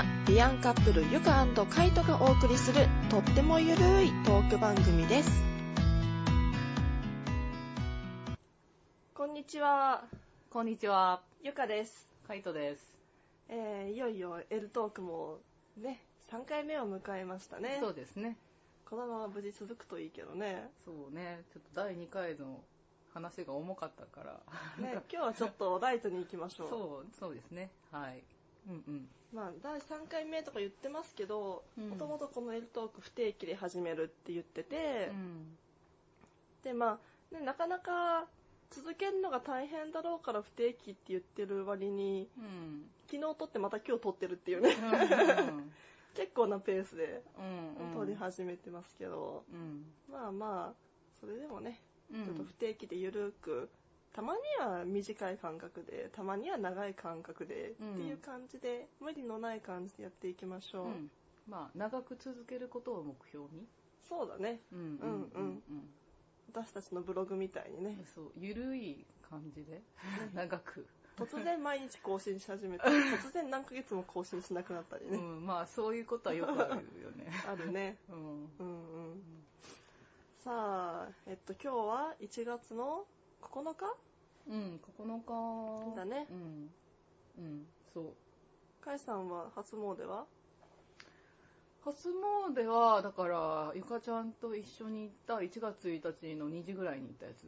はビアンカップルゆかカイトがお送りするとってもゆるいトーク番組ですこんにちはこんにちは、ゆかです、カイトです。えー、いよいよ L トークもね3回目を迎えましたねそうですね。このまま無事続くといいけどねそうね、ちょっと第2回の話が重かったから。ね今日はちょっとライトに行きましょうそう、そうですね。はい。うんうん。まあ、第3回目とか言ってますけどうんもともとこの L トーク不定期で始めるって言ってて、うん。でまあ、ね、なかなか続けるのが大変だろうから不定期って言ってる割にうん。昨日撮ってまた今日撮ってるっていうね 結構なペースでうん。うん。撮り始めてますけど、うん。まあまあそれでもねうん。ちょっと不定期でゆるくたまには短い間隔でたまには長い間隔でうんっていう感じで無理のない感じでやっていきましょう、うん。まあ、長く続けることを目標に？そうだねうん。うん。うんうん私たちのブログみたいにねそう、ゆるい感じで、長く。突然毎日更新し始めて 突然何ヶ月も更新しなくなったりね、うん。まあ、そういうことはよくあるよね。あるねうん。うんうんさあえっと今日は1月の9日？うん、9日。だねうん。うん、そう。甲斐さんは初詣は？初詣は、だから、ゆかちゃんと一緒に行った1月1日の2時ぐらいに行ったやつ。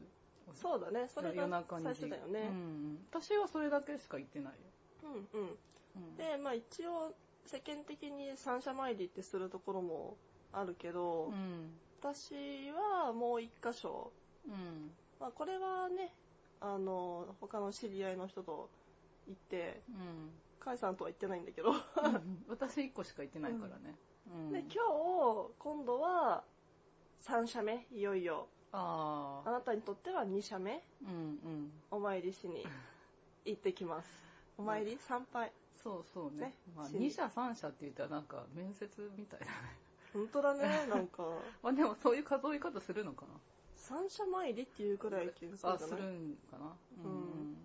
そうだねそれが夜中に最初だよねうん。私はそれだけしか行ってないよ。うんうんうん、でまあ一応世間的に三社参りってするところもあるけど、うん。私はもう一箇所、うん。まあ、これはねあの他の知り合いの人と行ってうん。甲斐さんとは行ってないんだけどうん私1個しか行ってないからね。うん。で今日今度は3社目いよいよああ。あなたにとっては2社目うんうん。お参りしに行ってきますお参り？参拝？そうそうね。ね？まあ、しに2社3社って言ったらなんか面接みたいだね。本当だねなんか まあでもそういう数え方するのかな三社参りっていうくらい気がするんかな。うん。うん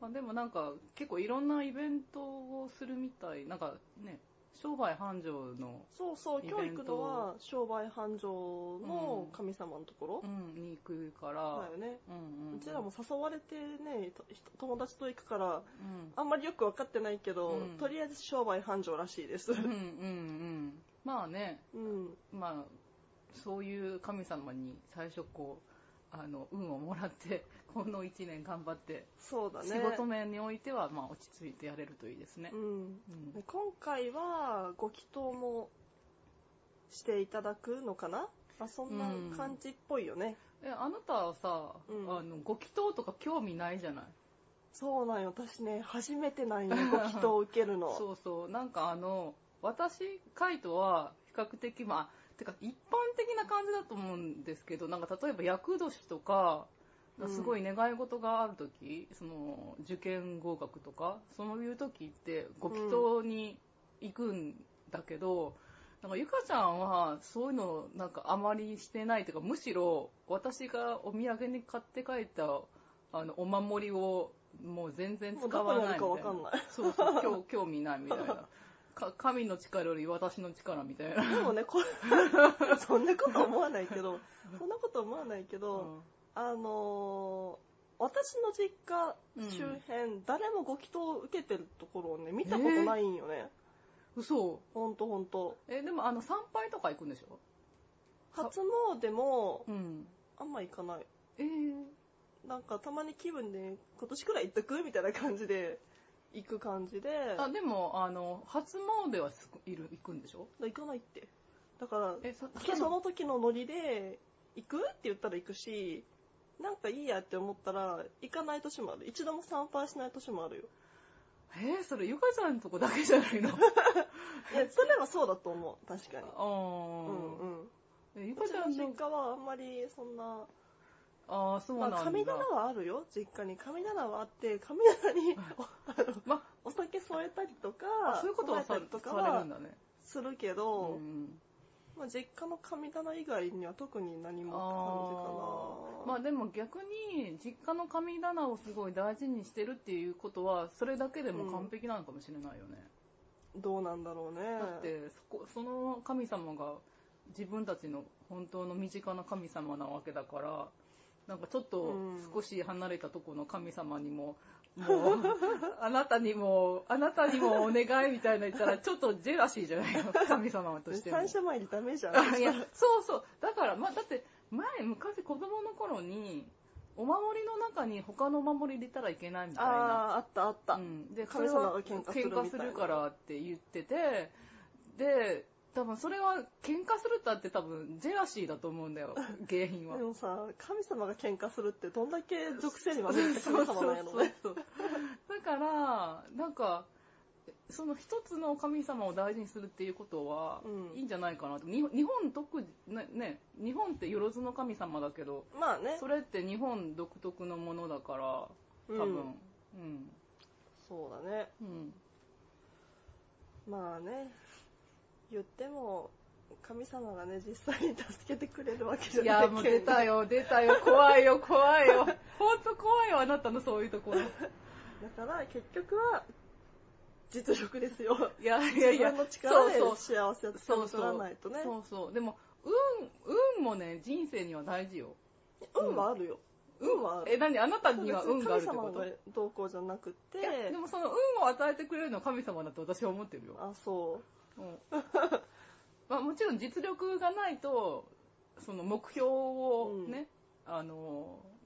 まあ、でもなんか結構いろんなイベントをするみたい。なんかね、商売繁盛の、そうそう今日行くのは商売繁盛の神様のところうん、に行くから。だよね、うんうん。うちらも誘われてねと友達と行くからうん。あんまりよく分かってないけど、うんとりあえず商売繁盛らしいですうんうんうん。まあね、うんまあ、そういう神様に最初こう、あの、運をもらって、この一年頑張って、そうだね。仕事面においては、まあ、落ち着いてやれるといいですね。う。ん。うん。で今回はご祈祷もしていただくのかな、まあ、そんな感じっぽいよね、え、あなたはさ、うん。あの、ご祈祷とか興味ないじゃない？そうなんよ。私ね初めてなんよご祈祷を受けるの。そうそう。なんかあの、私、カイトは比較的、まあ、てか一般的な感じだと思うんですけど、なんか例えば厄年とか、うんすごい願い事があるとき、その、受験合格とか、そういうときって、ご祈祷に行くんだけど、なんかゆかちゃんはそういうのなんかあまりしてないというか、むしろ私がお土産に買って帰ったあのお守りをもう全然使わないみたいな。か分かんないそうそう、興興味ないみたいな。か神の力より私の力みたいな。でもねこそんなこと思わないけどそんなこと思わないけど、あのー私の実家周辺、誰もご祈祷を受けてるところをね見たことないんよね、嘘。ほんとほんと。え、でもあの参拝とか行くんでしょ？初詣もうん。あんま行かない。えー、なんかたまに気分で今年くらい行っとく？みたいな感じで行く感じで。あ、でも、あの、初詣はすいる行くんでしょ？行かないって。だからえ、そ、そその時のノリで行くって言ったら行くしなんかいいやって思ったら行かない年もある。一度も参拝しない年もあるよ。えー、それゆかちゃんのとこだけじゃないの？いやそれはそうだと思う。確かに。あうんー。うん。えゆかちゃんの実、家はあんまりそんなああ、そうなんだ。まあ神棚はあるよ実家に神棚はあって神棚にお あのまお酒添えたりとかあ、そういうことはされるはんだね。するけうど、ん。まあ、実家の神棚以外には特に何もあーまあ感じかなでも逆に実家の神棚をすごい大事にしてるっていうことはそれだけでも完璧なのかもしれないよね。どうなんだろうね。だってそこその神様が自分たちの本当の身近な神様なわけだからなんかちょっと少し離れたところの神様にも、もう あなたにもあなたにもお願いみたいな言ったら ちょっとジェラシーじゃないの。神様としても。三社参りダメじゃん。いやそうそう。だからまあだって前昔子供の頃にお守りの中に他のお守り入れたらいけないみたいな。ああ、あったあった。うん、で神様が喧嘩する喧嘩するからって言っててで多分それは喧嘩するってあって多分ジェラシーだと思うんだよ 原因はでもさ、神様が喧嘩するってどんだけ属性にまみれた神様なんやろね。だからなんかその一つの神様を大事にするっていうことはうんいいんじゃないかなと、に日本特ねね日本ってよろずの神様だけどまあね。それって日本独特のものだから多分うんそうだね。うんまあね。言っても、神様がね、実際に助けてくれるわけじゃいないや、もう出たよ、出たよ、怖いよ、怖いよ。ほんと怖いよ、あなたのそういうところ。だから、結局は、実力ですよ。いやいやいや、自分の力でそう幸せをつそうそうらないとね。そうそう。でも、運、運もね、人生には大事よ。運はあるよ。運はある。え、何？あなたには運があるってこと？神様がどうこうじゃなくていや、でもその運を与えてくれるのは神様だと私は思ってるよ。あ、そう。うんまあ、もちろん実力がないと、その目標をね、あの、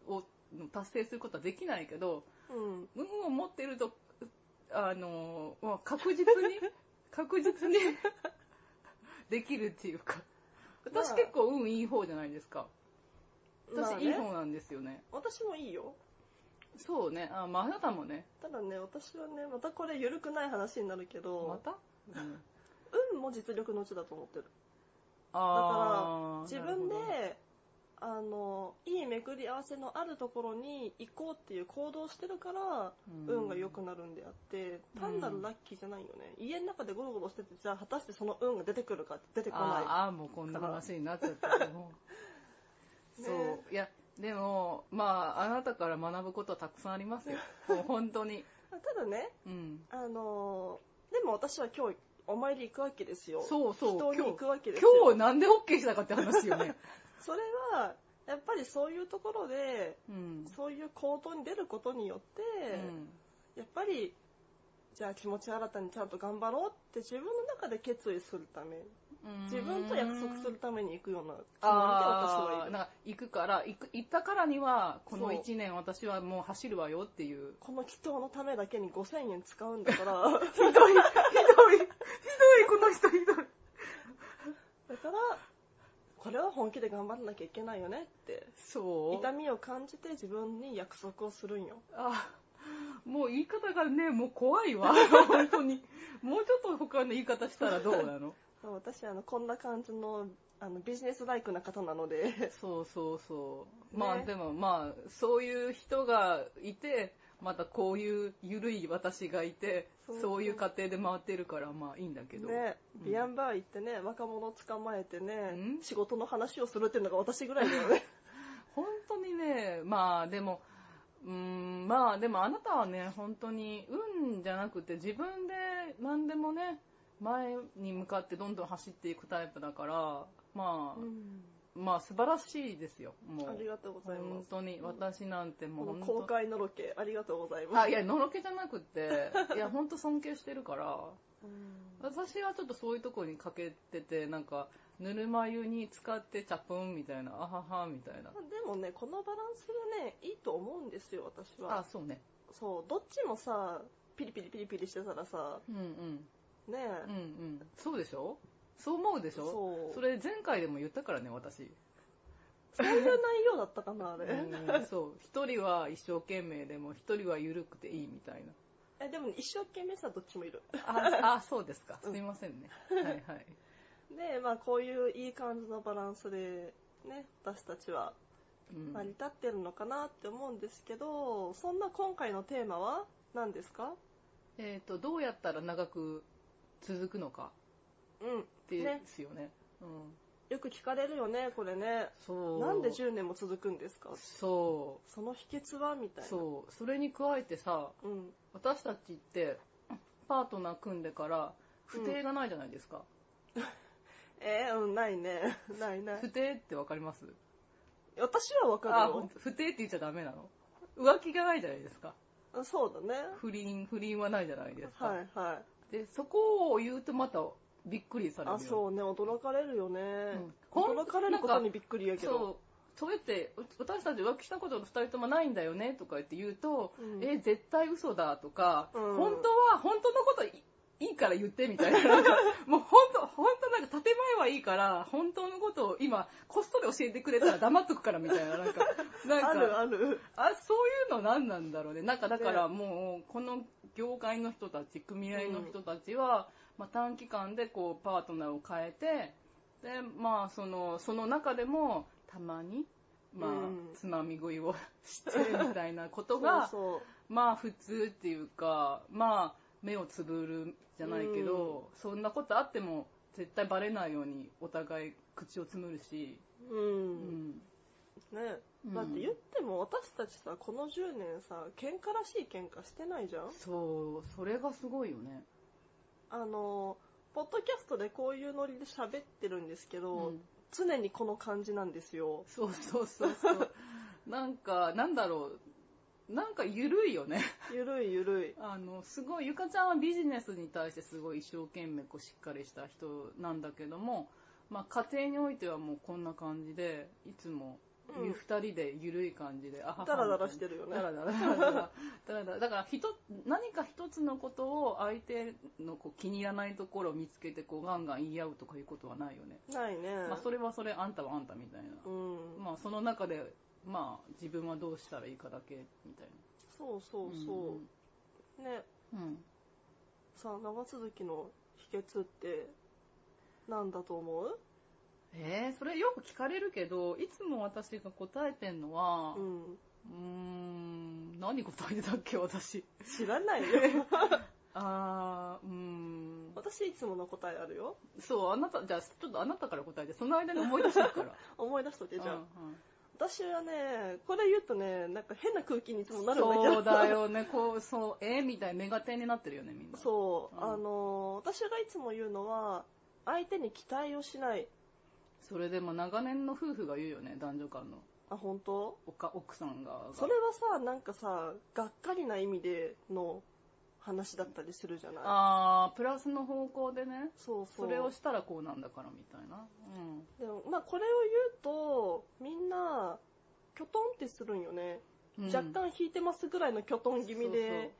を達成することはできないけど、うん。運を持ってると、あの、まあ確実に、確実に できるっていうか。私まあ結構運いい方じゃないですか。私まあねいい方なんですよね。私もいいよ。そうね。あ、まああなたもね。ただね、私はね、またこれ緩くない話になるけまど、た、うん、運も実力のうちだと思ってる。あー自分なるほどで、あの、いい巡り合わせのあるところに行こうっていう行動をしてるから、うん運が良くなるんであって、単なるラッキーじゃないよね。家の中でゴロゴロしてて、じゃあ果たしてその運が出てくるかって出てこない。あーあー、もうこんな話になっちゃったも。ねそう。いや、でも、まあ、あなたから学ぶことはたくさんありますよ。もう本当に。ただね、うん。あのでも私は今日お参り行くわけですよ。そうそう。人に今日行くわけですよ。今日なんで OK したかって話よね。それは、やっぱりそういうところで、うん。そういう行動に出ることによって、やっぱり、じゃあ気持ち新たにちゃんと頑張ろうって自分の中で決意するため、うん自分と約束するために行くようなつもりで私はいる。なんか行くから、行く行ったからには、このそう1年私はもう走るわよっていう。この祈祷のためだけに5000円使うんだから、ひどい、ひどい、ひどい、この人ひどい。だから、これは本気で頑張らなきゃいけないよねって、そう痛みを感じて自分に約束をするんよ。あもう言い方がね、もう怖いわ。本当に。もうちょっと他の言い方したらどうなの？私、あの、こんな感じの、あの、ビジネスライクな方なので、そうそうそう。ねまあでもまあ、そういう人がいて、またこういう緩い私がいて、そういう過程で回ってるからまあいいんだけど。ね、うんビアンバー行ってね、若者捕まえてねん、仕事の話をするっていうのが私ぐらいだよね。本当にね、まあでも、うーん、まあでもあなたはね、本当に運じゃなくて自分で何でもね、前に向かってどんどん走っていくタイプだから、まあ、まあ素晴らしいですよ、もう。ありがとうございます。本当に、私なんてもう本公開のロケ、ありがとうござい当。ます。あ、いや、のろけじゃなくて、いや、本当尊敬してるから、うん私はちょっとそういうところに欠けてて、なんか、ぬるま湯に使ってチャプンみたいな、あははみたいな。でもね、このバランスがね、いいと思うんですよ、私は。あ、そうね。そう、どっちもさ、ピリピリピリピリしてたらさ、うんうん。ねうんうん。そうでしょ？そう思うでしょ？そうそれ前回でも言ったからね、私。そういう内容だったかな、あれ？うんそう。一人は一生懸命でも、一人は緩くていいみたいな。えでも、一生懸命さ、どっちもいる。あ、あそうですか。すみませんね。はいはい。で、まあ、こういういい感じのバランスで、ね、私たちはうん成り立ってるのかなって思うんですけど、そんな今回のテーマは何ですか？えっ、と、どうやったら長く続くのかうん。ってねですよね。うん。よく聞かれるよね、これね。そう。なんで10年も続くんですか？そその秘訣は？みたう。いな。そう。それに加えてさ、うん。私たちって、パートナー組んでから、不定がないじゃないですか。えー、うん、ないね。ないない。不定ってわかります？私はわかるあ、よほん。と不定って言っちゃダメなの？浮気がないじゃないですか。そうだね。不倫、不倫はないじゃないですか。はいはい。で、そこを言うとまたびっくりされるよあ、そうね、驚かれるよね。うん驚かれることにびっくりやけど。そう。やって、う私たち浮気したこと二人ともないんだよねとか言って言うと、うんえ、絶対嘘だとか、うん本当は、本当のこといいいから言ってみたいな。もう本当、本当なんか建前はいいから、本当のことを今、こっそり教えてくれたら黙っとくからみたいな、なんか、なんか、あるある。あ、そういうの何なんだろうね。なんかだからもう、この業界の人たち、組合の人たちは、まあ短期間でこう、パートナーを変えて、で、まあその、その中でも、たまに、まあ、うんつまみ食いをしてみたいなことが、まあ普通っていうか、まあ目をつぶるじゃないけど、そんなことあっても絶対バレないようにお互い口をつむるし、そう。う。うんん。ね。うんだって言っても私たちさ、この10年さ、喧嘩らしい喧嘩してないじゃん？そう、それがすごいよね。あの、ポッドキャストでこういうノリで喋ってるんですけど、うん常にこの感じなんですよ。そうそうそうそう。なんか、なんだろう。なんか緩いよね。ゆるいゆるい。あの、すごい、ゆかちゃんはビジネスに対してすごい一生懸命こうしっかりした人なんだけども、まあ家庭においてはもうこんな感じで、いつもうん二人で緩い感じで、あははダラダラしてるよねダラダラ、ダラダラ。ダラダラだから、ひと、何か一つのことを相手のこう気に入らないところを見つけて、こうガンガン言い合うとかいうことはないよね。ないね。まあそれはそれ、あんたはあんたみたいな。うん。まあその中で、まあ自分はどうしたらいいかだけ、みたいそうそうな。そう。ね。うん。うん。さあ、長続きの秘訣って、なんだと思う？えー、それよく聞かれるけど、いつも私が答えてんのは、う。うんーん、何答えてたっけ、私。知らないよ。あー、うーん。私いつもの答えあるよ。そう、あなた、じゃあ、ちょっとあなたから答えて、その間に思い出してるから。思い出しとけじゃん。うんうん私はね、これ言うとね、なんか変な空気にいつもなるんだけど。そうだ。よね、こう、そう、えー、みたいなメガテンになってるよね、みんな。そう。うんあのー、私がいつも言うのは、相手に期待をしない。それでも長年の夫婦が言うよね、男女間の。あ、本当？おか奥さんが。それはさ、なんかさ、がっかりな意味での話だったりするじゃない？あー、プラスの方向でね。そうそう。それをしたらこうなんだからみたいな。うん。でも、まあこれを言うと、みんな、きょとんってするんよね。うん若干引いてますぐらいのきょとん気味で、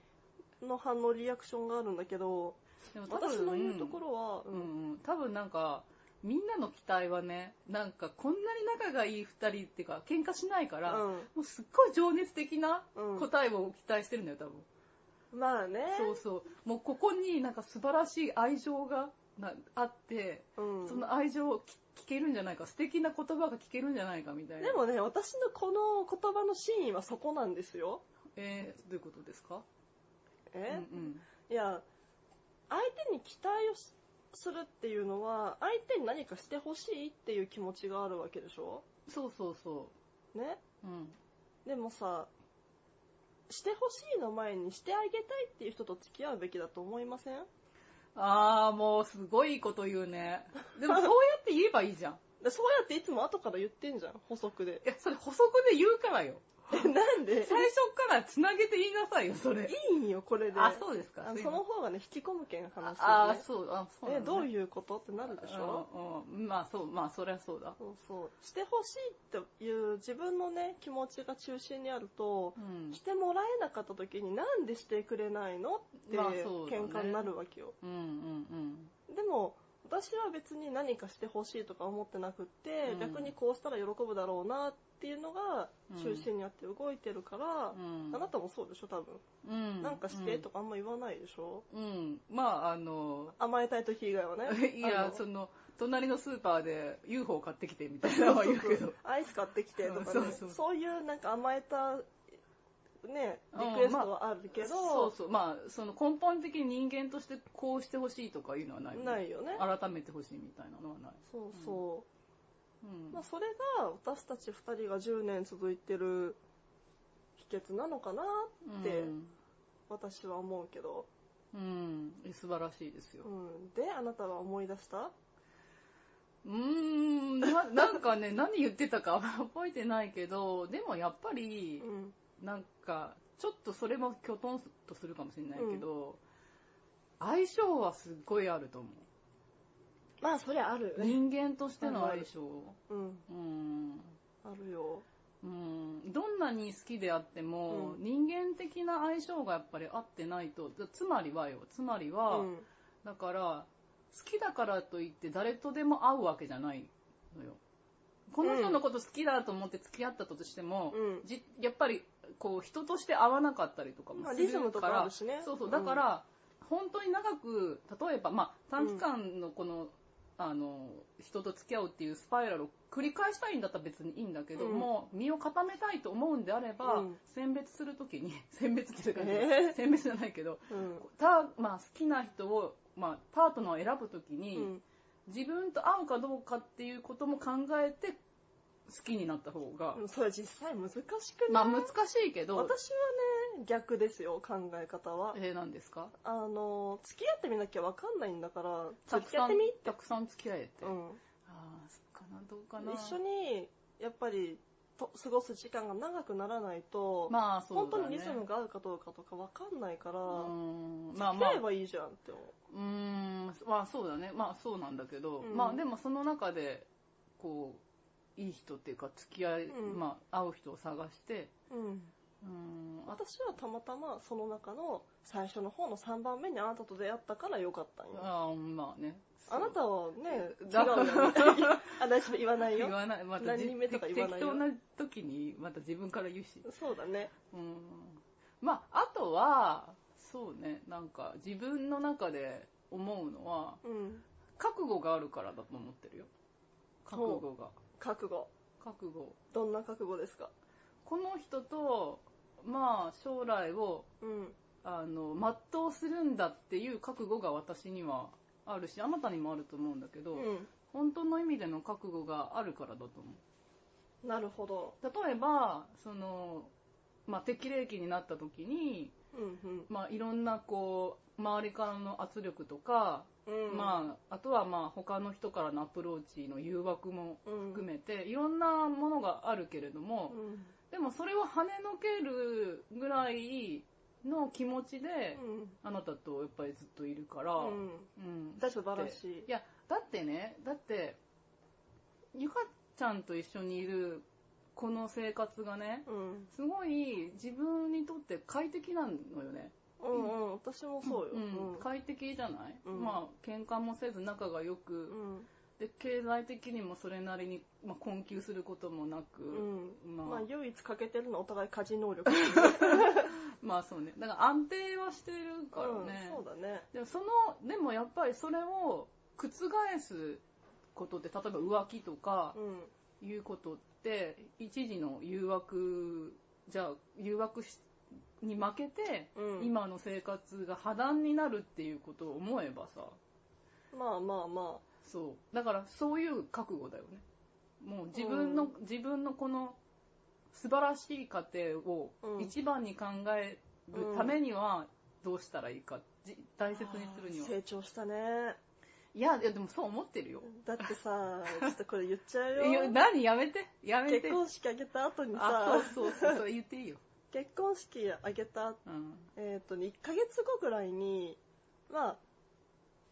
の反応、リアクションがあるんだけど、でも私の言うところは、うんうん、多分なんか、みんなの期待はね、なんかこんなに仲がいい二人っていうか、喧嘩しないから、うんもうすっごい情熱的なうん答えを期待してるんだよ、多分。まあね。そうそう。もうここになんか素晴らしい愛情がなあって、うんその愛情を聞聞けるんじゃないか、素敵な言葉が聞けるんじゃないかみたいな。でもね、私のこの言葉の真意はそこなんですよ。えー、どういうことですか？え、うんうん。いや、相手に期待をしするっていうのは、相手に何かしてほしいっていう気持ちがあるわけでしょ？そうそうそね？う。うん。でもさ、してほしいの前にしてあげたいっていう人と付き合うべきだと思いません？あー、もうすごいこと言うね。でもそうやって言えばいいじゃん。でそうやっていつも後から言ってんじゃん、補足で。いや、それ補足で言うからよ。え、なんで？最初から繋げて言いなさいよ、それ。いいんよ、これで。あ、そうですか。あすいませんその方がね、引き込むけん話ああ、ね。そう、あ、そうねどういうことってなるでしょ？うんうんまあそう、まあそりゃそうだ。そうそう。してほしいっていう自分のね、気持ちが中心にあるとう、ん。してもらえなかった時になんでしてくれないのってまあね喧嘩になるわけよ。うんうんでも、私は別に何かしてほしいとか思ってなくって、うん逆にこうしたら喜ぶだろうなっていうのが中心にあって動いてるから、うん。うん。あなたもそうでしょ、多分。うん。なんかしてとかあんま言わないでしょ、うん。うん。まああの、甘えたい時以外はね。いや、その、隣のスーパーで UFO 買ってきてみたいなのは言うけど。アイス買ってきてとかね、そうそうそういうなんか甘えた、ね、リクエストはあるけど、そうそう。まあ、その根本的に人間としてこうしてほしいとかいうのはない、ないよね。改めてほしいみたいなのはない。そうそう。うん。まあ、それが私たち2人が10年続いてる秘訣なのかなってうん私は思うけど、うん、素晴らしいですよう。ん。で、あなたは思い出した？うーん、ななんかね、何言ってたか覚えてないけど、でもやっぱりう、ん。なんか、ちょっとそれもきょとんとするかもしれないけど、相性はすっごいあると思う。まあ、そりゃある。人間としての相性。うん。うん。あるよ。うん、どんなに好きであっても、うん人間的な相性がやっぱり合ってないと、つまりはよ、つまりは、うん。だから、好きだからといって誰とでも会うわけじゃないのよ。この人のこと好きだと思って付き合ったとしても、うんじやっぱりこう人として会わなかったりとかもまあするリズムとかあるしねそうそううんだから、本当に長く例えば、まあ、短期間のこの,、あの人と付き合うっていうスパイラルを繰り返したいんだったら別にいいんだけどうんも、身を固めたいと思うんであれば、うん選別するときに 選別っていうか、えー？選別じゃないけどうん。た、まあ、好きな人を、まあ、パートナーを選ぶときに、うん。自分と合うかどうかっていうことも考えて好きになった方が、それ実際難しくない？まあ難しいけど、私はね、逆ですよ、考え方は。えー、何ですか？あの、付き合ってみなきゃわかんないんだから、たくさん付き合ってみ、たくさん付き合えて。うん。ああ、そっかな、どうかな。一緒に、やっぱり、と過ごす時間が長くならないと、まあそうだ、ね。本当にリズムが合うかどうかとかわかんないから、まあまあ付き合え、ばいいじゃんって思うーん、まあそうだね。まあそうなんだけど、うんまあでもその中で、こう、いい人っていうか付き合い、うんまあ会う人を探して、う。うん。うーん、あ私はたまたまその中の最初の方の3番目にあなたと出会ったからよかったんよ。あーまあね。あなたはね、違うだよね。あ、大丈夫、言わないよ言。わない、また何人目とか言わないよ適当な時にまた自分から言うし。そうだね。うんまあ、あとは、そうね、なんか自分の中で思うのは、うん。覚悟があるからだと思ってるよ。覚悟が。覚悟。覚悟。どんな覚悟ですか？この人と、まあ、将来を、うん。あの、全うするんだっていう覚悟が私にはあるし、あなたにもあると思うんだけど、うん。本当の意味での覚悟があるからだと思う。なるほど。例えば、その、まあ、適齢期になった時に、うんまあ、いろんなこう周りからの圧力とか、うん。うん。まあ、あとはまあ他の人からのアプローチの誘惑もうん。含めて、いろんなものがあるけれども、うん。でもそれを跳ねのけるぐらいの気持ちで、あなたとやっぱりずっといるから、うん。うん素晴らしいい。やだってねだってゆかちゃんと一緒にいるこの生活がねうん。すごい自分にとって快適なのよね。うんうん。私もそうよ。うん快適じゃない、うんまあ喧嘩もせず仲が良く、うん。で経済的にもそれなりに、まあ、困窮することもなく、うん。まあまあ、唯一欠けてるのはお互い家事能力。まあそうねだから安定はしてるからね、うん、そうだね。でもそのでもやっぱりそれを覆すことって例えば浮気とかうん。いうことって一時の誘惑じゃあ誘惑しに負けて、うん。今の生活が破談になるっていうことを思えばさ。まあまあまそう。だからそういう覚悟だよね。もう自分の、うん。自分のこの素晴らしい家庭をうん。一番に考えるためにはどうしたらいいか。じ大あ。切にするには。成長したね。いやいやでもそう思ってるよ。だってさ、ちょっとこれ言っちゃういやよ。何？やめて。やめて。結婚式あげた後にあさ、そうそうそうそう。言っていいよ、結婚式あげた、うん、えっ、と、1ヶ月後ぐらいに、ま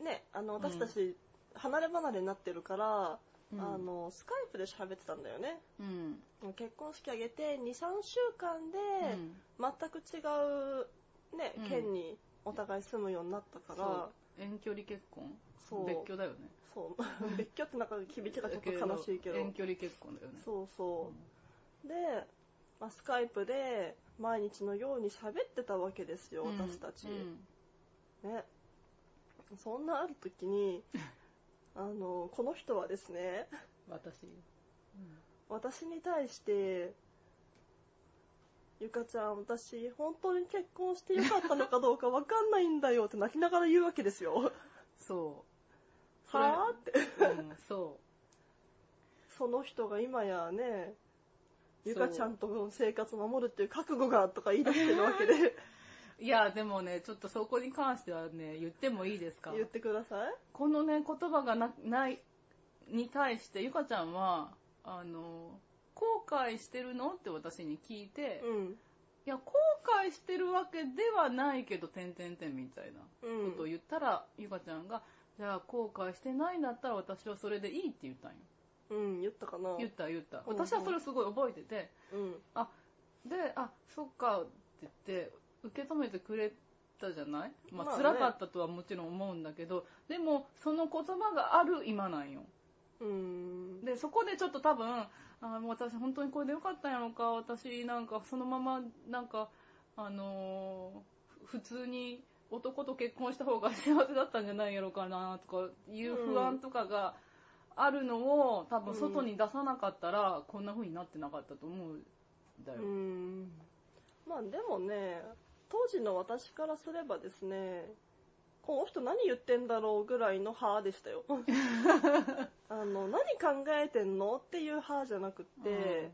あ、ね、あの、私たち、離れ離れになってるから、うん。あの、スカイプで喋ってたんだよね。うん。結婚式あげて、2、3週間で、うん。全く違う、ねうん、県にお互い住むようになったから、遠距離結婚？そう。別居だよね。そう、別居ってなんか響きがちょっと悲しいけど、遠距離結婚だよね。そうそう。で、まあ、スカイプで毎日のように喋ってたわけですよ、うん私たち。うんね。そんなある時に、あの、この人はですね、私、私に対して、ゆかちゃん、私、本当に結婚してよかったのかどうかわかんないんだよって泣きながら言うわけですよ。そうそれはぁって。うん、そ その人が今やね、ゆかちゃんとの生活を守るっていう覚悟がとか言い出してるわけで。いや、でもね、ちょっとそこに関してはね、言ってもいいですか？言ってください。このね、言葉がなない、に対して、ゆかちゃんは、あの、後悔してるの？って私に聞いて、うん。いや、後悔してるわけではないけど、てんてんてんみたいなうん。ことを言ったら、ゆかちゃんが、じゃあ後悔してないんだったら私はそれでいいって言ったんよ。うん、言ったかな。言った言った。うん私はそれをすごい覚えてて、うん。で、あ、そっかって言って、受け止めてくれたじゃない？まあ、まあね辛かったとはもちろん思うんだけど、でも、その言葉がある今なんよ。うん。で、そこでちょっと多分、あもう私本当にこれでよかったんやろか、私なんかそのまま、なんか、あのーふ普通に男と結婚した方が幸せだったんじゃないやろかな、とかいう不安とかがあるのを、多分外に出さなかったら、こんな風になってなかったと思うんだよ。うん。まあでもね、当時の私からすればですね、この人何言ってんだろうぐらいの派でしたよ。あの、何考えてんのっていう派じゃなくって、え、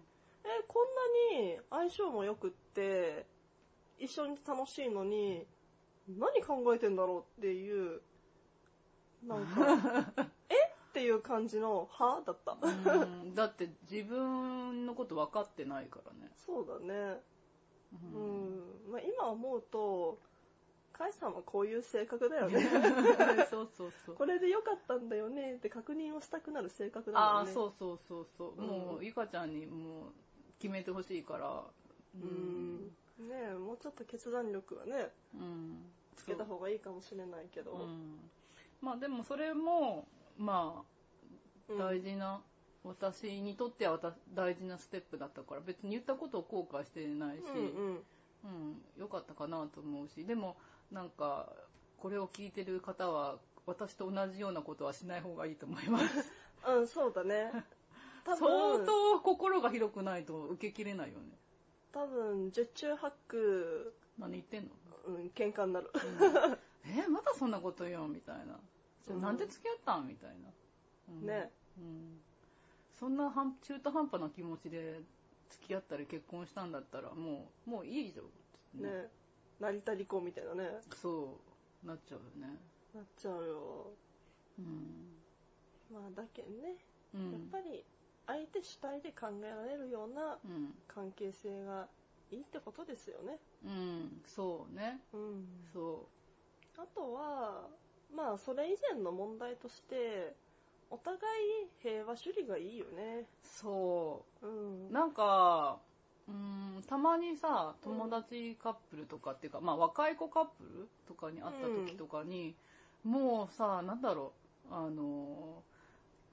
こんなに相性も良くって、一緒に楽しいのに、何考えてんだろうっていう、なんか、え っていう感じの派だった。うんだって自分のこと分かってないからね。そうだね。ううんん。まあ、今思うと、カイさんはこういう性格だよね。そうそうそう。これで良かったんだよねって確認をしたくなる性格だああ、もんね。そうそうそうそう。うんもう、ゆかちゃんにもう決めてほしいから。うん。ねえ、もうちょっと決断力はね、うん。つけた方がいいかもしれないけど。うん。まあでもそれも、まあ、うん。大事な、私にとっては私大事なステップだったから、別に言ったことを後悔してないし、うん。うん。うん、よかったかなと思うし、でも、なん。か、これを聞いてる方は、私と同じようなことはしない方がいいと思います。うん、そうだね。多相分、当心が広くないと受けきれないよね。多分、十中八九、何言ってん。の、うん、喧嘩になる。えまたそん。なこと言うみたいな。じゃあうんなんで付き合ったんみたいな。うんね。うん。そんな半中途半端な気持ちで付き合ったり結婚したんだったら、もう、もういいじゃん。ね。成田離婚みたいなね。そう、なっちゃうよね。なっちゃうよ。うん。まあ、だけんね。うん。やっぱり、相手主体で考えられるようなうん。関係性がいいってことですよね。うん、そうね。うん。そあとは、まあ、それ以前の問題として、お互い平和主義がいいよね。う。そうんう。。なんか、うん、たまにさ、友達カップルとかっていうか、まあ若い子カップルとかに会った時とかに、もうさ、なんだろう、あの、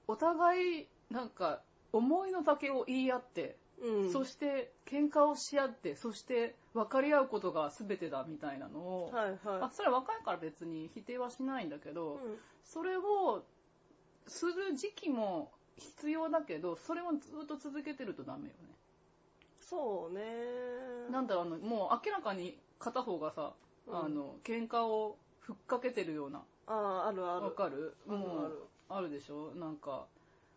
お互い、なんか、思いの丈を言い合って、うん。そして喧嘩をし合って、そして分かり合うことが全てだみたいなのを、はいはあそれは若いから別に否定はしないんだけい。ど、うんそれをする時期も必要だけど、それをずっと続けてるとダメよね。そうね。なんだろう、あの、もう明らかに片方がさ、うんあの、喧嘩をふっかけてるような、ああ、あるある。わかる？あるある。あるでしょ？なんか。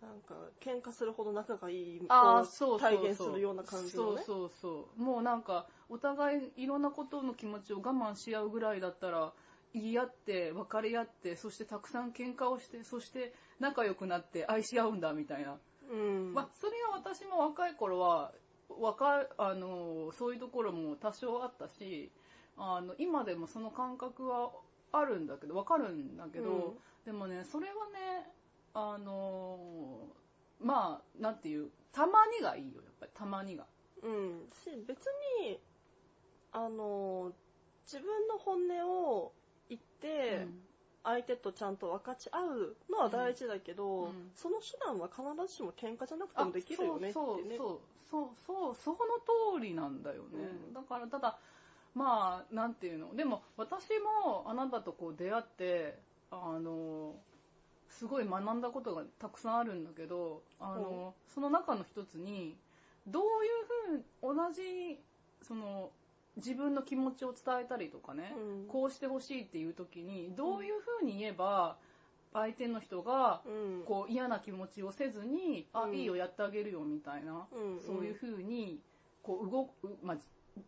なんか、喧嘩するほど仲がいいああ、をそう。体現するような感じのね。そうそうそう。もうなんか、お互いいろんなことの気持ちを我慢し合うぐらいだったら、言い合って、分かり合って、そしてたくさん喧嘩をして、そして仲良くなって愛し合うんだみたいな。うん。まあ、それが私も若い頃は、若い、あの、そういうところも多少あったし、あの、今でもその感覚はあるんだけど、わかるんだけど、うんでもね、それはね、あの、まあ、なんていう、たまにがいいよ、やっぱり、たまにが。うん。し、別に、あの、自分の本音を言って、相手とちゃんと分かち合うのは大事だけど、うんうんその手段は必ずしも喧嘩じゃなくてもできるよねってね。そうそうそうそうそうその通りなんだよね、うんだからただまあなんていうのでも私もあなたとこう出会ってあのすごい学んだことがたくさんあるんだけどあの、その中の一つにどういうふう同じその自分の気持ちを伝えたりとかね、うんこうしてほしいっていう時にどういうふうに言えば相手の人がうん。こう嫌な気持ちをせずに、あ、うんいいよ、やってあげるよ、みたいな、うん、そういう風に、こう動く、まあ、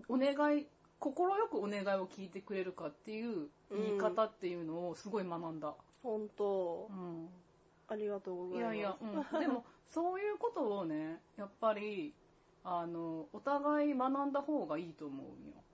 お願い心よくお願いを聞いてくれるかっていう言い方っていうのをすごい学んだ。本当う、ん。ありがとうございます。いやいや、うん。でも、そういうことをね、やっぱり、あの、お互い学んだ方がいいと思うよ。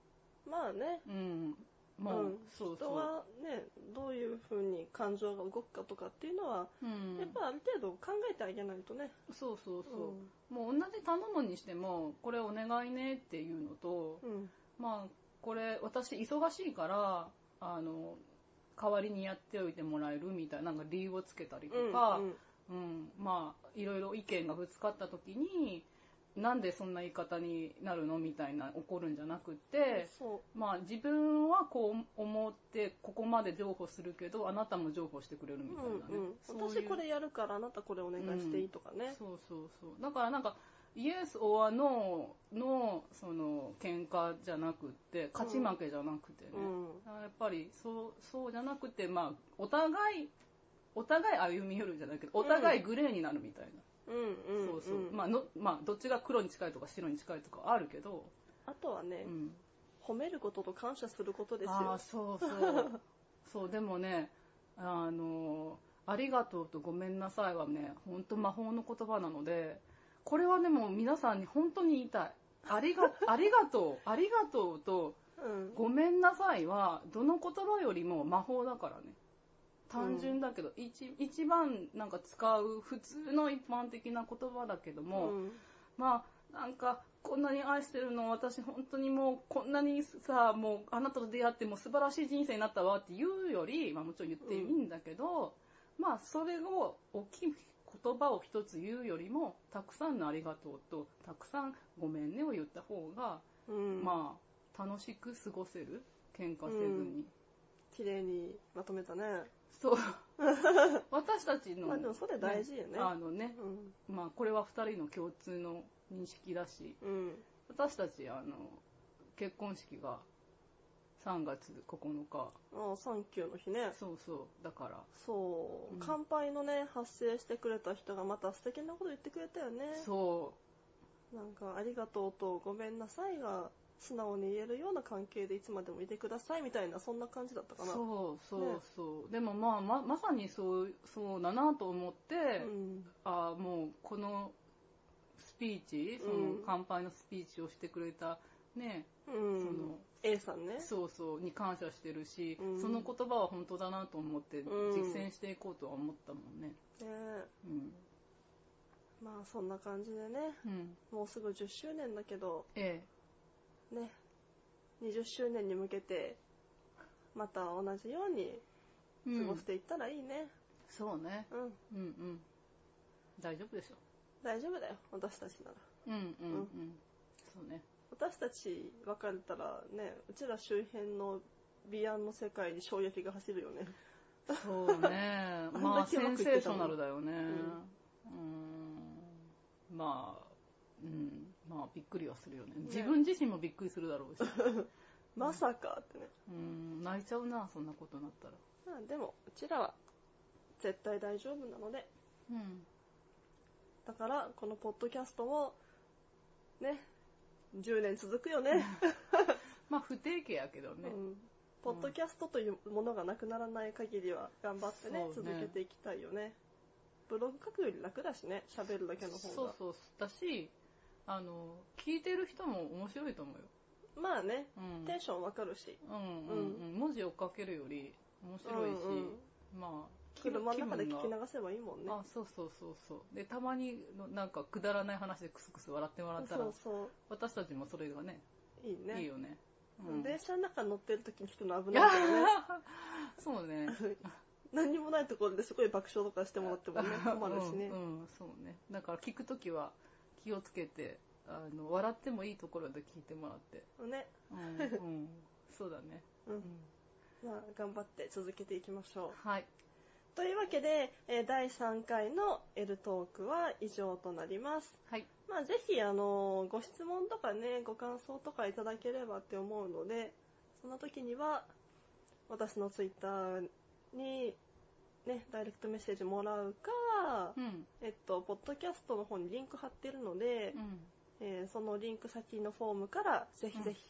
まあね、うん。もう、うん人そうそう。はね、どういうふうに感情が動くかとかっていうのは、うんやっぱある程度考えてあげないとね。そうそうそう。もう同じ頼むにしても、これお願いねっていうのと、うん。うん。まあ、これ私忙しいから、あの、代わりにやっておいてもらえるみたいな、なんか理由をつけたりとか、うんうん、まあ、いろいろ意見がぶつかった時に、なんでそんな言い方になるのみたいな怒るんじゃなくって、そまあ自分はこう思ってここまで譲歩するけど、あなたも譲歩してくれるう。みたいなね。うんうん。私これやるからあなたこれお願いしていいとかね。そうそうそう。だからなんか、イエス・オア・ノーの、その、喧嘩じゃなくって、勝ち負けじゃなくてね。うん。やっぱり、そう、そうじゃなくて、まあ、お互い、お互い歩み寄るじゃないけど、お互いグレーになるみたいな。うんうん。そうそう。んまあ、の、まあ、どっちが黒に近いとか白に近いとかあるけど、あとはねう、ん。褒めることと感謝することですああ、よ。そうそう。そう、でもね、あの、ありがとうとごめんなさいはね、本当魔法の言葉なので、これはでも皆さんに本当に言いたい。ありが、ありがとう、ありがとうと、うん。ごめんなさいは、どの言葉よりも魔法だからね。単純だけど、一一番なんか使う普通の一般的な言葉だけども、うんまあ、なんか、こんなに愛してるの、私本当にもう、こんなにさ、もう、あなたと出会ってもう素晴らしい人生になったわって言うより、まあもちろん言っていいんだけど、まあ、それを、大きい言葉を一つ言うよりも、たくさんのありがとうと、たくさんごめんねを言った方が、うん。まあ、楽しく過ごせる喧嘩せずに。綺麗にまとめたね。そう。私たちの、まあでもそれ大事よねあのね、うん。まあ、これは二人の共通の認識だし、うん。私たち、あの、結婚式が3月9日。ああ、サンキューの日ね。そうそう。だから、そう、うん乾杯のね、発生してくれた人がまた素敵なこと言ってくれたよね。そなんか、ありがとうとごめんなさいが素直に言えるような関係でいつまでもいてくださいみたいな、そんな感じだったう、かな。そうそうねそう。でもまあ、ま、まさにそう、そうだなと思って、うん。ああ、もう、このスピーチ、そのうん乾杯のスピーチをしてくれた、ね、うん。その、A さんね。そうそう、に感謝してるし、うんその言葉は本当だなと思って、うん実践していこうとは思ったもんね。ねうん。まあそんな感じでね、うん。もうすぐ10周年だけど、えね、20周年に向けて、また同じように過ごしていったらいいね。そうね。うん。うんうん。大丈夫でしょ。大丈夫だよ、私たちなら。うんうんうん。うんそうね。私たち別れたらね、うちら周辺のビアンの世界に衝撃が走るよね。そうね。まあ、センセーショナルだよね。うん。まあ、うん。まあ、びっくりはするよね。自分自身もびっくりするだろうし。まさかってね。うん。泣いちゃうな、そんなことになったら。まあでも、うちらは絶対大丈夫なので、うん。だからこのポッドキャストも、ね、10年続くよね。まあ、不定期やけどね。うんポッドキャストというものがなくならない限りは頑張ってね、ね続けていきたいよね。ブログ書くより楽だしね、喋るだけの方が。そうそう。だし、あの、聞いてる人も面白いと思うよ。まあね、うん。テンションわかるし、うんうんうん。文字を書けるより面白いし、うんまあ、車の中で聞き流せばいいもんね。あ、そうそうそうそう。で、たまにのなんかくだらない話でクスクス笑ってもらったらそう、そ私たちもそれがね、う、いいね。いいよね。うん。電車の中乗ってる時に聞くの危ないけどね。そうね。何にもないところですごい爆笑とかしてもらってもね、困るしね。うん、うん、そうね。だから聞くときは気をつけて、あの、笑ってもいいところで聞いてもらって。ね。うん、うん。そうだね。うんうん。まあ、頑張って続けていきましょう。はい。というわけで、えー第3回の L トークは以上となります。はい。まあ、ぜひ、あの、ご質問とかね、ご感想とかいただければって思うので、その時には、私のツイッターに、ね、ダイレクトメッセージもらうか、うん。えっと、ポッドキャストの方にリンク貼ってるので、うん。えーそのリンク先のフォームから、ぜひぜひ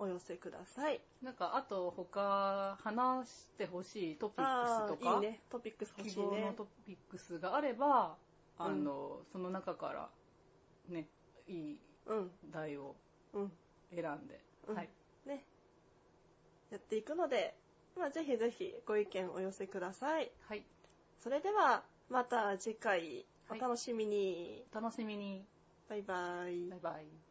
お寄せください。なんか、あと他、話してほしいトピックスとか、いいね。トピックス欲しい望のトピックスがあれば、あの、うん、その中から、ね、いい題を選んで、うん、はい。ね。やっていくので、まあ、ぜひぜひご意見お寄せください。はい。それでは、また次回、お楽しみに。はい、楽しみに。バイバイ。バイバイ。